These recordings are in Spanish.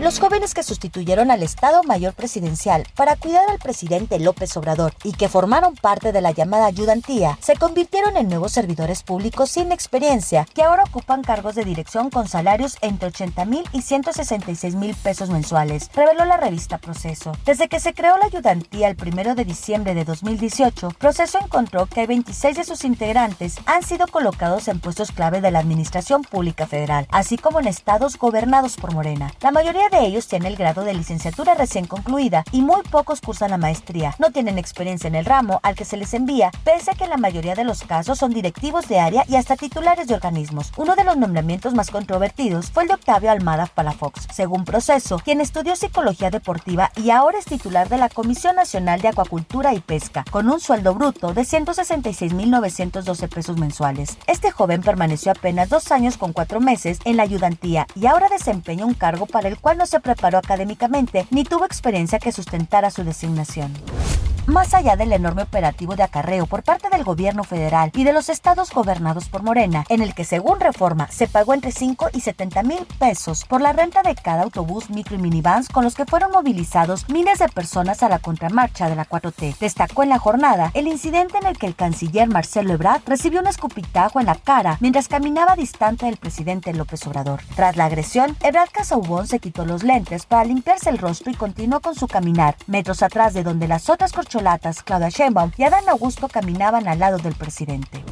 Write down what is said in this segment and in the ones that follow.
Los jóvenes que sustituyeron al Estado Mayor Presidencial para cuidar al presidente López Obrador y que formaron parte de la llamada ayudantía se convirtieron en nuevos servidores públicos sin experiencia que ahora ocupan cargos de dirección con salarios entre 80 mil y 166 mil pesos mensuales, reveló la revista Proceso. Desde que se creó la ayudantía el 1 de diciembre de 2018, Proceso encontró que 26 de sus integrantes han sido colocados en puestos clave de la Administración Pública Federal, así como en estados gobernados por Morena. La mayoría de ellos tiene el grado de licenciatura recién concluida y muy pocos cursan la maestría. No tienen experiencia en el ramo al que se les envía, pese a que la mayoría de los casos son directivos de área y hasta titulares de organismos. Uno de los nombramientos más controvertidos fue el de Octavio Almada Palafox, según Proceso, quien estudió psicología deportiva y ahora es titular de la Comisión Nacional de Acuacultura y Pesca, con un sueldo bruto de 166.912 pesos mensuales. Este joven permaneció apenas dos años con cuatro meses en la ayudantía y ahora desempeña un cargo para el cual no se preparó académicamente ni tuvo experiencia que sustentara su designación. Más allá del enorme operativo de acarreo por parte del gobierno federal y de los estados gobernados por Morena, en el que según reforma se pagó entre 5 y 70 mil pesos por la renta de cada autobús, micro y minivans con los que fueron movilizados miles de personas a la contramarcha de la 4T. Destacó en la jornada el incidente en el que el canciller Marcelo Ebrard recibió un escupitajo en la cara mientras caminaba distante del presidente López Obrador. Tras la agresión, Ebrard Casaubón se quitó los lentes para limpiarse el rostro y continuó con su caminar, metros atrás de donde las otras corcholatas, Claudia Sheinbaum y Adán Augusto caminaban al lado del presidente.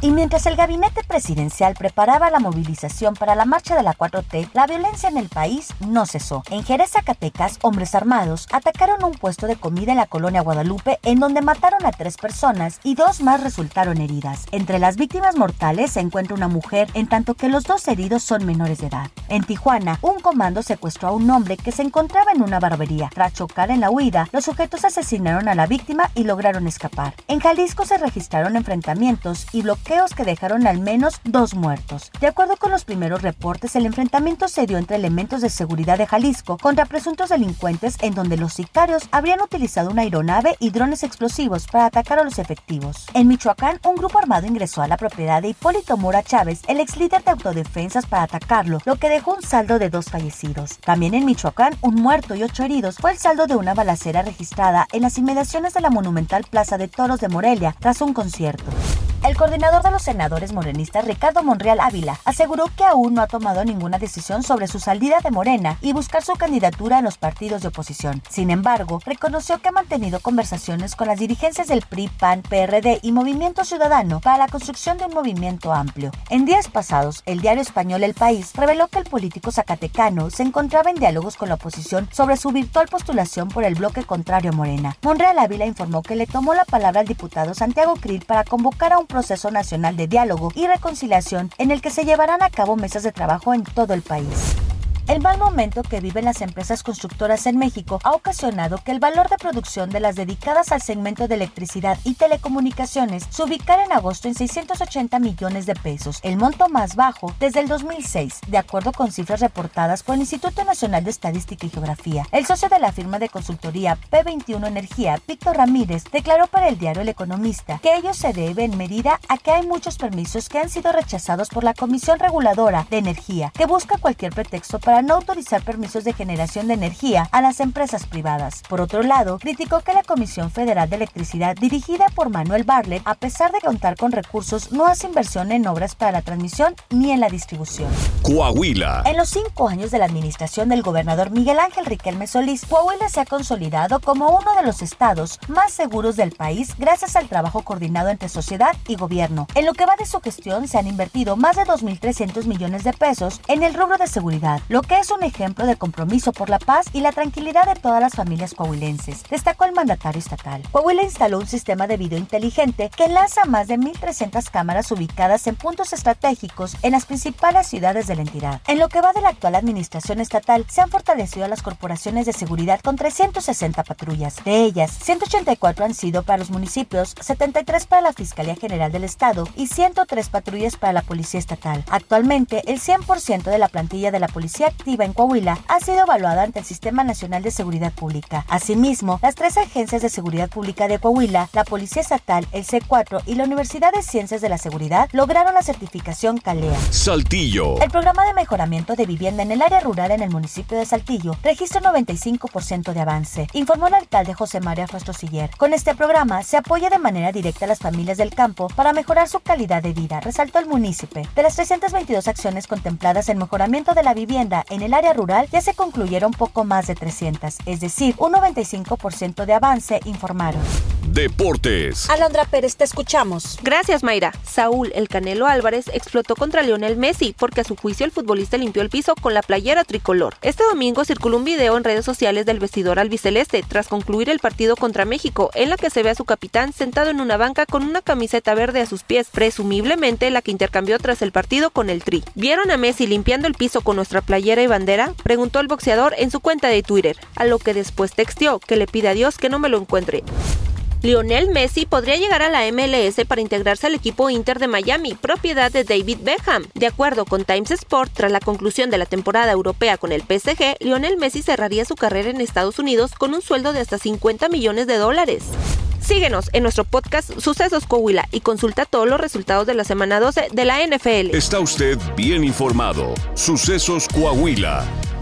Y mientras el gabinete presidencial preparaba la movilización para la marcha de la 4T, la violencia en el país no cesó. En Jerez, Zacatecas, hombres armados atacaron un puesto de comida en la colonia Guadalupe en donde mataron a tres personas y dos más resultaron heridas. Entre las víctimas mortales se encuentra una mujer, en tanto que los dos heridos son menores de edad. En Tijuana, un comando secuestró a un hombre que se encontraba en una barbería. Tras chocar en la huida, los sujetos asesinaron a la víctima y lograron escapar. En Jalisco se registraron enfrentamientos y bloqueos que dejaron al menos dos muertos. De acuerdo con los primeros reportes, el enfrentamiento se dio entre elementos de seguridad de Jalisco contra presuntos delincuentes en donde los sicarios habrían utilizado una aeronave y drones explosivos para atacar a los efectivos. En Michoacán, un grupo armado ingresó a la propiedad de Hipólito Mora Chávez, el ex líder de autodefensas, para atacarlo, lo que dejó un saldo de dos fallecidos. También en Michoacán, un muerto y ocho heridos fue el saldo de una balacera registrada en las inmediaciones de la monumental Plaza de Toros de Morelia tras un concierto. El coordinador de los senadores morenistas, Ricardo Monreal Ávila, aseguró que aún no ha tomado ninguna decisión sobre su salida de Morena y buscar su candidatura en los partidos de oposición. Sin embargo, reconoció que ha mantenido conversaciones con las dirigencias del PRI, PAN, PRD y Movimiento Ciudadano para la construcción de un movimiento amplio. En días pasados, el diario español El País reveló que el político zacatecano se encontraba en diálogos con la oposición sobre su virtual postulación por el bloque contrario a Morena. Monreal Ávila informó que le tomó la palabra al diputado Santiago Krill para convocar a un nacional de diálogo y reconciliación en el que se llevarán a cabo mesas de trabajo en todo el país. El mal momento que viven las empresas constructoras en México ha ocasionado que el valor de producción de las dedicadas al segmento de electricidad y telecomunicaciones se ubicara en agosto en 680 millones de pesos, el monto más bajo desde el 2006, de acuerdo con cifras reportadas por el Instituto Nacional de Estadística y Geografía. El socio de la firma de consultoría P21 Energía, Víctor Ramírez, declaró para el diario El Economista que ello se debe en medida a que hay muchos permisos que han sido rechazados por la Comisión Reguladora de Energía, que busca cualquier pretexto para no autorizar permisos de generación de energía a las empresas privadas. Por otro lado, criticó que la Comisión Federal de Electricidad, dirigida por Manuel Barlet, a pesar de contar con recursos, no hace inversión en obras para la transmisión ni en la distribución. Coahuila. En los cinco años de la administración del gobernador Miguel Ángel Riquelme Solís, Coahuila se ha consolidado como uno de los estados más seguros del país gracias al trabajo coordinado entre sociedad y gobierno. En lo que va de su gestión se han invertido más de 2.300 millones de pesos en el rubro de seguridad, lo que es un ejemplo de compromiso por la paz y la tranquilidad de todas las familias coahuilenses, destacó el mandatario estatal. Coahuila instaló un sistema de video inteligente que enlaza más de 1.300 cámaras ubicadas en puntos estratégicos en las principales ciudades de la entidad. En lo que va de la actual administración estatal, se han fortalecido las corporaciones de seguridad con 360 patrullas. De ellas, 184 han sido para los municipios, 73 para la Fiscalía General del Estado y 103 patrullas para la Policía Estatal. Actualmente, el 100% de la plantilla de la policía delictiva en Coahuila ha sido evaluada ante el Sistema Nacional de Seguridad Pública. Asimismo, las tres agencias de seguridad pública de Coahuila, la Policía Estatal, el C4 y la Universidad de Ciencias de la Seguridad lograron la certificación CALEA. Saltillo. El programa de mejoramiento de vivienda en el área rural en el municipio de Saltillo registra 95% de avance, informó el alcalde José María Siller. Con este programa se apoya de manera directa a las familias del campo para mejorar su calidad de vida, resaltó el municipio. De las 322 acciones contempladas en mejoramiento de la vivienda en el área rural, ya se concluyeron poco más de 300, es decir, un 95% de avance, informaron. Deportes. Alondra Pérez, te escuchamos. Gracias, Mayra. Saúl El Canelo Álvarez explotó contra Lionel Messi porque a su juicio el futbolista limpió el piso con la playera tricolor. Este domingo circuló un video en redes sociales del vestidor albiceleste tras concluir el partido contra México, en la que se ve a su capitán sentado en una banca con una camiseta verde a sus pies, presumiblemente la que intercambió tras el partido con el Tri. ¿Vieron a Messi limpiando el piso con nuestra playera y bandera? Preguntó el boxeador en su cuenta de Twitter, a lo que después texteó que le pide a Dios que no me lo encuentre. Lionel Messi podría llegar a la MLS para integrarse al equipo Inter de Miami, propiedad de David Beckham. De acuerdo con Times Sport, tras la conclusión de la temporada europea con el PSG, Lionel Messi cerraría su carrera en Estados Unidos con un sueldo de hasta 50 millones de dólares. Síguenos en nuestro podcast Sucesos Coahuila y consulta todos los resultados de la semana 12 de la NFL. Está usted bien informado. Sucesos Coahuila.